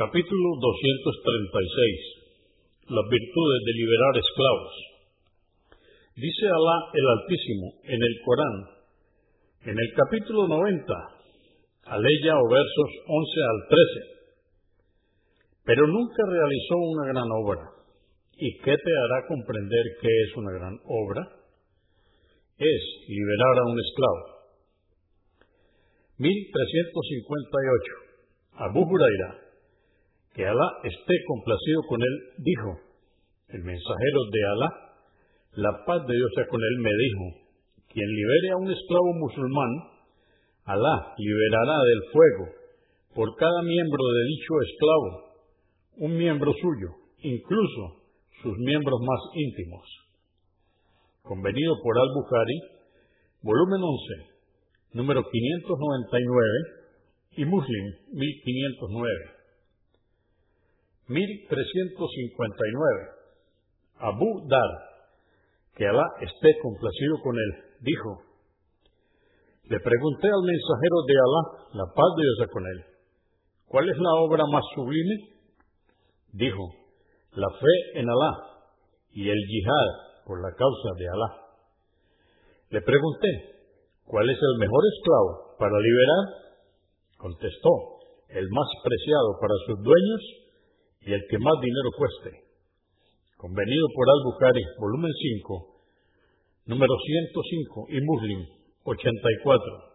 Capítulo 236. Las virtudes de liberar esclavos. Dice Alá el Altísimo en el Corán, en el capítulo 90, aleya o versos 11 al 13. Pero nunca realizó una gran obra. ¿Y qué te hará comprender qué es una gran obra? Es liberar a un esclavo. 1358. Abu Huraira que Alá esté complacido con él, dijo, el mensajero de Alá, la paz de Dios sea con él, me dijo, quien libere a un esclavo musulmán, Alá liberará del fuego por cada miembro de dicho esclavo un miembro suyo, incluso sus miembros más íntimos. Convenido por Al-Bukhari, volumen 11, número 599 y Muslim 1509. 1359. Abu Dar, que Alá esté complacido con él, dijo, le pregunté al mensajero de Alá, la paz de Dios con él, ¿cuál es la obra más sublime? Dijo, la fe en Alá y el yihad por la causa de Alá. Le pregunté, ¿cuál es el mejor esclavo para liberar? Contestó, el más preciado para sus dueños y el que más dinero cueste. Convenido por Al-Bukhari, volumen 5, número 105 y Muslim 84.